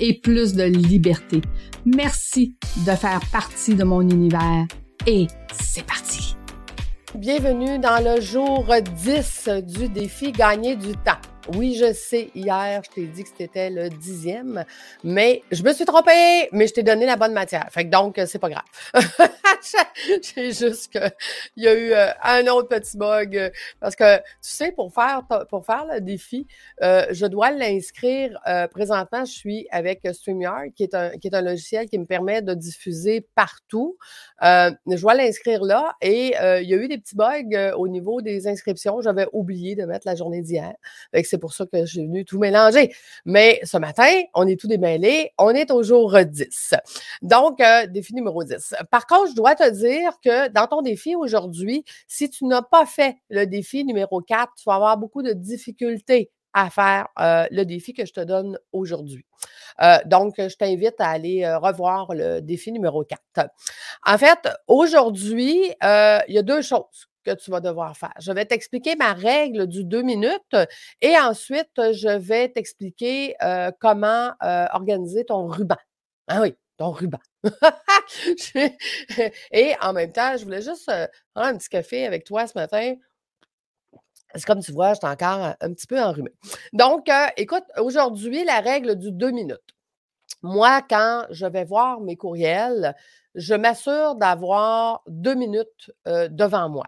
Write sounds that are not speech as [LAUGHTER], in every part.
et plus de liberté. Merci de faire partie de mon univers et c'est parti. Bienvenue dans le jour 10 du défi Gagner du temps. Oui, je sais, hier, je t'ai dit que c'était le dixième, mais je me suis trompée, mais je t'ai donné la bonne matière. Fait que donc, c'est pas grave. [LAUGHS] [LAUGHS] J'ai juste que il y a eu euh, un autre petit bug euh, parce que tu sais, pour faire pour faire le défi, euh, je dois l'inscrire. présentement, je suis avec StreamYard, qui est un qui est un logiciel qui me permet de diffuser partout. je dois l'inscrire là et il y a eu des petits bugs au niveau des inscriptions. J'avais oublié de mettre la journée d'hier c'est pour ça que j'ai venu tout mélanger. Mais ce matin, on est tout démêlé. On est au jour 10. Donc, défi numéro 10. Par contre, je dois te dire que dans ton défi aujourd'hui, si tu n'as pas fait le défi numéro 4, tu vas avoir beaucoup de difficultés à faire euh, le défi que je te donne aujourd'hui. Euh, donc, je t'invite à aller revoir le défi numéro 4. En fait, aujourd'hui, il y a deux choses que tu vas devoir faire. Je vais t'expliquer ma règle du deux minutes et ensuite, je vais t'expliquer euh, comment euh, organiser ton ruban. Ah oui, ton ruban. [LAUGHS] et en même temps, je voulais juste euh, prendre un petit café avec toi ce matin. C'est comme tu vois, je suis encore un petit peu enrhumée. Donc, écoute, aujourd'hui, la règle du deux minutes. Moi, quand je vais voir mes courriels, je m'assure d'avoir deux minutes devant moi.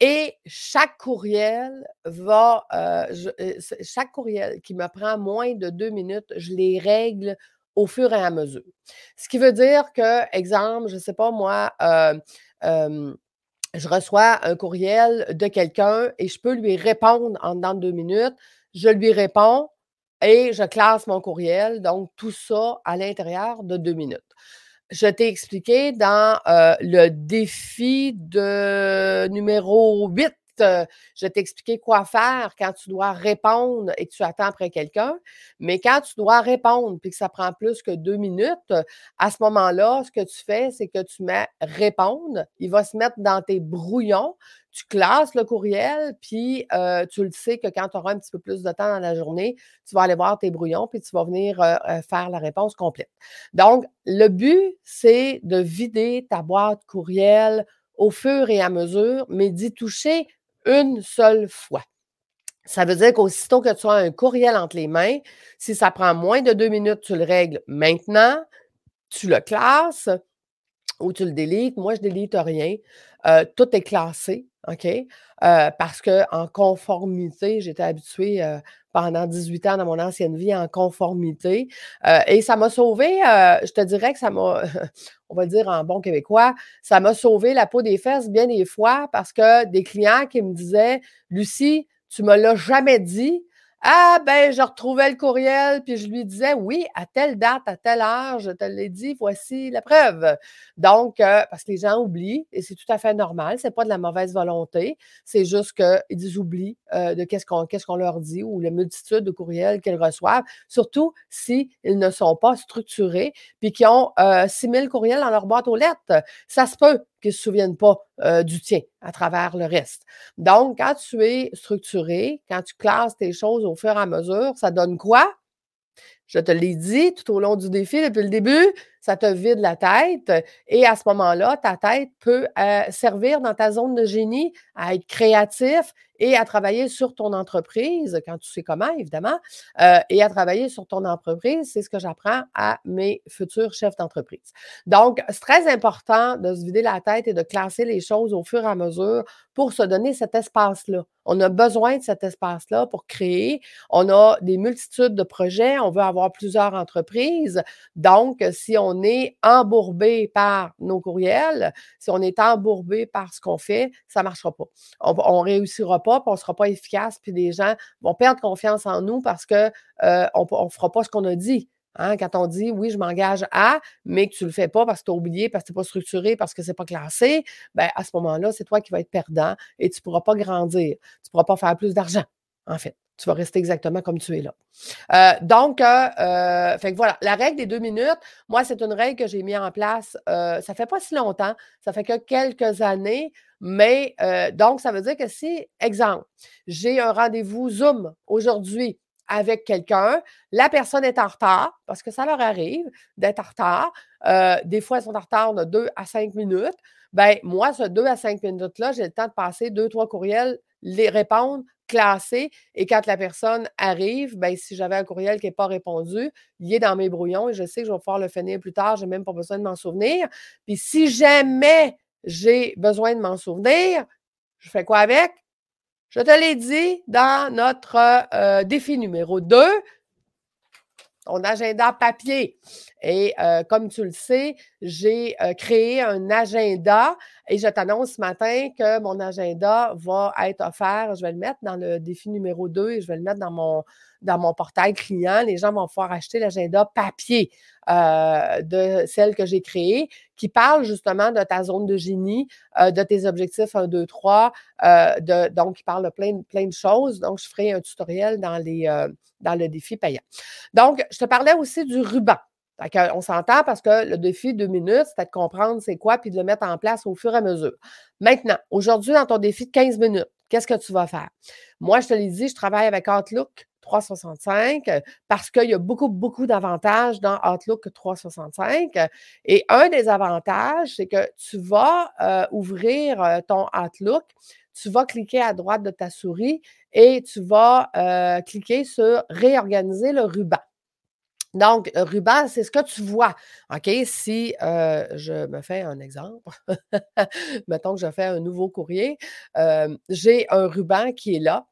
Et chaque courriel va, euh, euh, chaque courriel qui me prend moins de deux minutes, je les règle au fur et à mesure. Ce qui veut dire que, exemple, je ne sais pas moi, euh, je reçois un courriel de quelqu'un et je peux lui répondre en dedans de deux minutes. Je lui réponds et je classe mon courriel. Donc, tout ça à l'intérieur de deux minutes je t'ai expliqué dans euh, le défi de numéro 8 euh, je t'ai expliqué quoi faire quand tu dois répondre et que tu attends après quelqu'un. Mais quand tu dois répondre puis que ça prend plus que deux minutes, à ce moment-là, ce que tu fais, c'est que tu mets répondre. Il va se mettre dans tes brouillons. Tu classes le courriel, puis euh, tu le sais que quand tu auras un petit peu plus de temps dans la journée, tu vas aller voir tes brouillons, puis tu vas venir euh, faire la réponse complète. Donc, le but, c'est de vider ta boîte courriel au fur et à mesure, mais d'y toucher une seule fois. Ça veut dire qu'aussitôt que tu as un courriel entre les mains, si ça prend moins de deux minutes, tu le règles maintenant, tu le classes ou tu le délites. Moi, je ne délite rien. Euh, tout est classé, OK? Euh, parce qu'en conformité, j'étais habituée euh, pendant 18 ans dans mon ancienne vie en conformité. et ça m'a sauvé, je te dirais que ça m'a, [LAUGHS] on va dire en bon québécois, ça m'a sauvé la peau des fesses bien des fois parce que des clients qui me disaient, Lucie, tu me l'as jamais dit, ah, ben, je retrouvais le courriel, puis je lui disais, oui, à telle date, à telle heure, je te l'ai dit, voici la preuve. Donc, euh, parce que les gens oublient, et c'est tout à fait normal, c'est pas de la mauvaise volonté, c'est juste qu'ils oublient euh, de qu'est-ce qu'on qu'est-ce leur dit ou la multitude de courriels qu'ils reçoivent, surtout s'ils ne sont pas structurés, puis qu'ils ont euh, 6000 courriels dans leur boîte aux lettres. Ça se peut qui ne se souviennent pas euh, du tien à travers le reste. Donc, quand tu es structuré, quand tu classes tes choses au fur et à mesure, ça donne quoi? Je te l'ai dit tout au long du défi depuis le début, ça te vide la tête et à ce moment-là, ta tête peut euh, servir dans ta zone de génie à être créatif et à travailler sur ton entreprise, quand tu sais comment, évidemment, euh, et à travailler sur ton entreprise. C'est ce que j'apprends à mes futurs chefs d'entreprise. Donc, c'est très important de se vider la tête et de classer les choses au fur et à mesure pour se donner cet espace-là. On a besoin de cet espace-là pour créer. On a des multitudes de projets. On veut avoir plusieurs entreprises. Donc, si on est embourbé par nos courriels, si on est embourbé par ce qu'on fait, ça ne marchera pas. On ne réussira pas, puis on ne sera pas efficace, puis les gens vont perdre confiance en nous parce qu'on euh, ne fera pas ce qu'on a dit. Hein, quand on dit oui, je m'engage à, mais que tu ne le fais pas parce que tu as oublié, parce que tu n'es pas structuré, parce que ce n'est pas classé, ben, à ce moment-là, c'est toi qui vas être perdant et tu ne pourras pas grandir. Tu ne pourras pas faire plus d'argent, en fait. Tu vas rester exactement comme tu es là. Euh, donc, euh, euh, fait que voilà, la règle des deux minutes, moi, c'est une règle que j'ai mis en place, ça ne fait pas si longtemps, ça fait que quelques années, mais donc, ça veut dire que si, exemple, j'ai un rendez-vous Zoom aujourd'hui avec quelqu'un, la personne est en retard, parce que ça leur arrive d'être en retard. Euh, des fois, elles sont en retard de 2 à 5 minutes. Ben moi, ce 2 à 5 minutes-là, j'ai le temps de passer deux, trois courriels, les répondre, classer. Et quand la personne arrive, ben, si j'avais un courriel qui n'est pas répondu, il est dans mes brouillons et je sais que je vais pouvoir le finir plus tard. Je n'ai même pas besoin de m'en souvenir. Puis si jamais j'ai besoin de m'en souvenir, je fais quoi avec? Je te l'ai dit dans notre euh, défi numéro 2, ton agenda papier. Et euh, comme tu le sais, j'ai euh, créé un agenda et je t'annonce ce matin que mon agenda va être offert. Je vais le mettre dans le défi numéro 2 et je vais le mettre dans mon, dans mon portail client. Les gens vont pouvoir acheter l'agenda papier de celle que j'ai créée qui parle justement de ta zone de génie, de tes objectifs 1, 2, 3. de, donc, il parle de plein, plein de choses. Donc, je ferai un tutoriel dans, les, dans le défi payant. Donc, je te parlais aussi du ruban. On s'entend parce que le défi deux minutes, c'est de comprendre c'est quoi puis de le mettre en place au fur et à mesure. Maintenant, aujourd'hui, dans ton défi de 15 minutes, qu'est-ce que tu vas faire? Moi, je te l'ai dit, je travaille avec Outlook 365 parce qu'il y a beaucoup, beaucoup d'avantages dans Outlook 365. Et un des avantages, c'est que tu vas euh, ouvrir euh, ton Outlook, tu vas cliquer à droite de ta souris et tu vas euh, cliquer sur réorganiser le ruban. Donc, ruban, c'est ce que tu vois. OK? Si je me fais un exemple, [LAUGHS] mettons que je fais un nouveau courrier, j'ai un ruban qui est là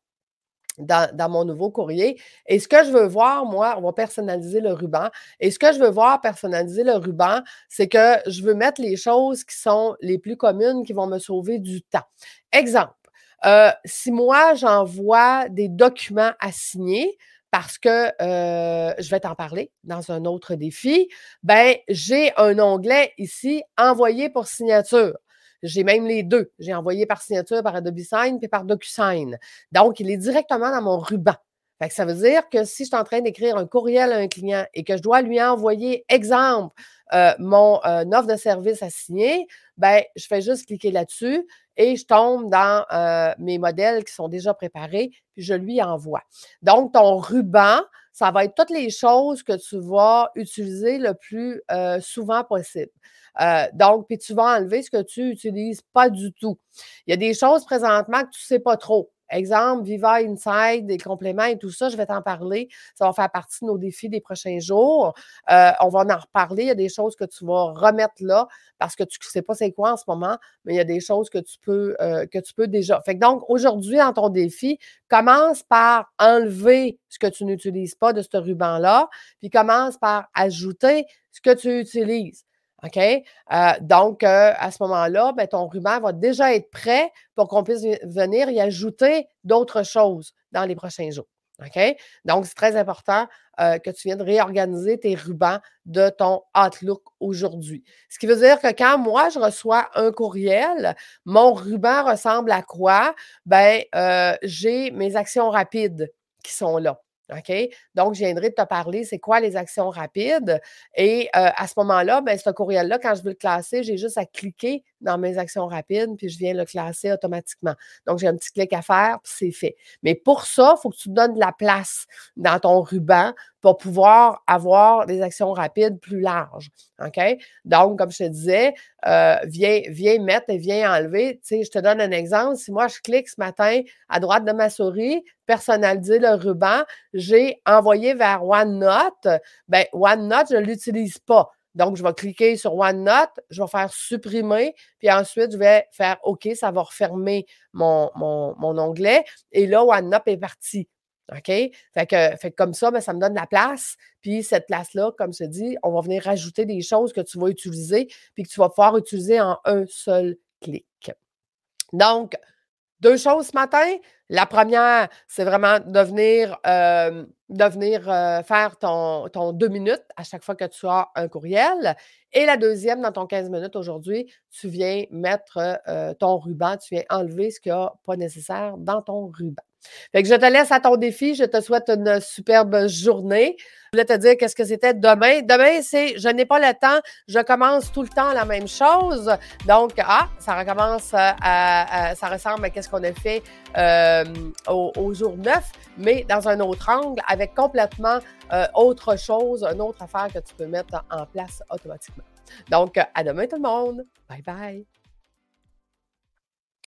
dans, mon nouveau courrier. Et ce que je veux voir, moi, on va personnaliser le ruban. Et ce que je veux voir personnaliser le ruban, c'est que je veux mettre les choses qui sont les plus communes, qui vont me sauver du temps. Exemple, euh, si moi, j'envoie des documents à signer, parce que euh, je vais t'en parler dans un autre défi, ben j'ai un onglet ici, envoyer pour signature. J'ai même les deux. J'ai envoyé par signature par Adobe Sign puis par DocuSign. Donc, il est directement dans mon ruban. ça veut dire que si je suis en train d'écrire un courriel à un client et que je dois lui envoyer, exemple, euh, mon euh, offre de service à signer, ben, je fais juste cliquer là-dessus et je tombe dans euh, mes modèles qui sont déjà préparés, puis je lui envoie. Donc, ton ruban, ça va être toutes les choses que tu vas utiliser le plus souvent possible. Euh, donc, puis tu vas enlever ce que tu n'utilises pas du tout. Il y a des choses présentement que tu ne sais pas trop. Exemple, Viva Inside, des compléments et tout ça, je vais t'en parler. Ça va faire partie de nos défis des prochains jours. Euh, on va en reparler. Il y a des choses que tu vas remettre là parce que tu ne sais pas c'est quoi en ce moment, mais il y a des choses que tu peux, euh, que tu peux déjà. Donc, aujourd'hui, dans ton défi, commence par enlever ce que tu n'utilises pas de ce ruban-là, puis commence par ajouter ce que tu utilises. OK? Euh, donc, euh, à ce moment-là, ben, ton ruban va déjà être prêt pour qu'on puisse venir y ajouter d'autres choses dans les prochains jours. OK? Donc, c'est très important euh, que tu viennes réorganiser tes rubans de ton Outlook aujourd'hui. Ce qui veut dire que quand moi, je reçois un courriel, mon ruban ressemble à quoi? Ben, j'ai mes actions rapides qui sont là. OK? Donc, je viendrai te parler, c'est quoi les actions rapides? Et à ce moment-là, ben, ce courriel-là, quand je veux le classer, j'ai juste à cliquer dans mes actions rapides, puis je viens le classer automatiquement. Donc, j'ai un petit clic à faire, puis c'est fait. Mais pour ça, il faut que tu donnes de la place dans ton ruban pour pouvoir avoir des actions rapides plus larges. OK? Donc, comme je te disais, euh, viens, viens mettre et viens enlever. Tu sais, je te donne un exemple. Si moi, je clique ce matin à droite de ma souris, personnaliser le ruban, j'ai envoyé vers OneNote. Bien, OneNote, je ne l'utilise pas. Donc, je vais cliquer sur OneNote, je vais faire supprimer, puis ensuite, je vais faire OK, ça va refermer mon, onglet. Et là, OneNote est parti. OK? Fait que, fait comme ça, ben, ça me donne la place. Puis cette place-là, comme je dis, on va venir rajouter des choses que tu vas utiliser, puis que tu vas pouvoir utiliser en un seul clic. Donc, deux choses ce matin. La première, c'est vraiment de venir euh, de venir faire ton, deux minutes à chaque fois que tu as un courriel. Et la deuxième, dans ton 15 minutes aujourd'hui, tu viens mettre ton ruban, tu viens enlever ce qu'il n'y a pas nécessaire dans ton ruban. Fait que je te laisse à ton défi. Je te souhaite une superbe journée. Je voulais te dire qu'est-ce que c'était demain. Demain, c'est je n'ai pas le temps. Je commence tout le temps la même chose. Donc, ah, ça recommence à, ça ressemble à qu'est-ce qu'on a fait euh, au, jour 9, mais dans un autre angle, avec complètement euh, autre chose, une autre affaire que tu peux mettre en place automatiquement. Donc, à demain tout le monde. Bye bye.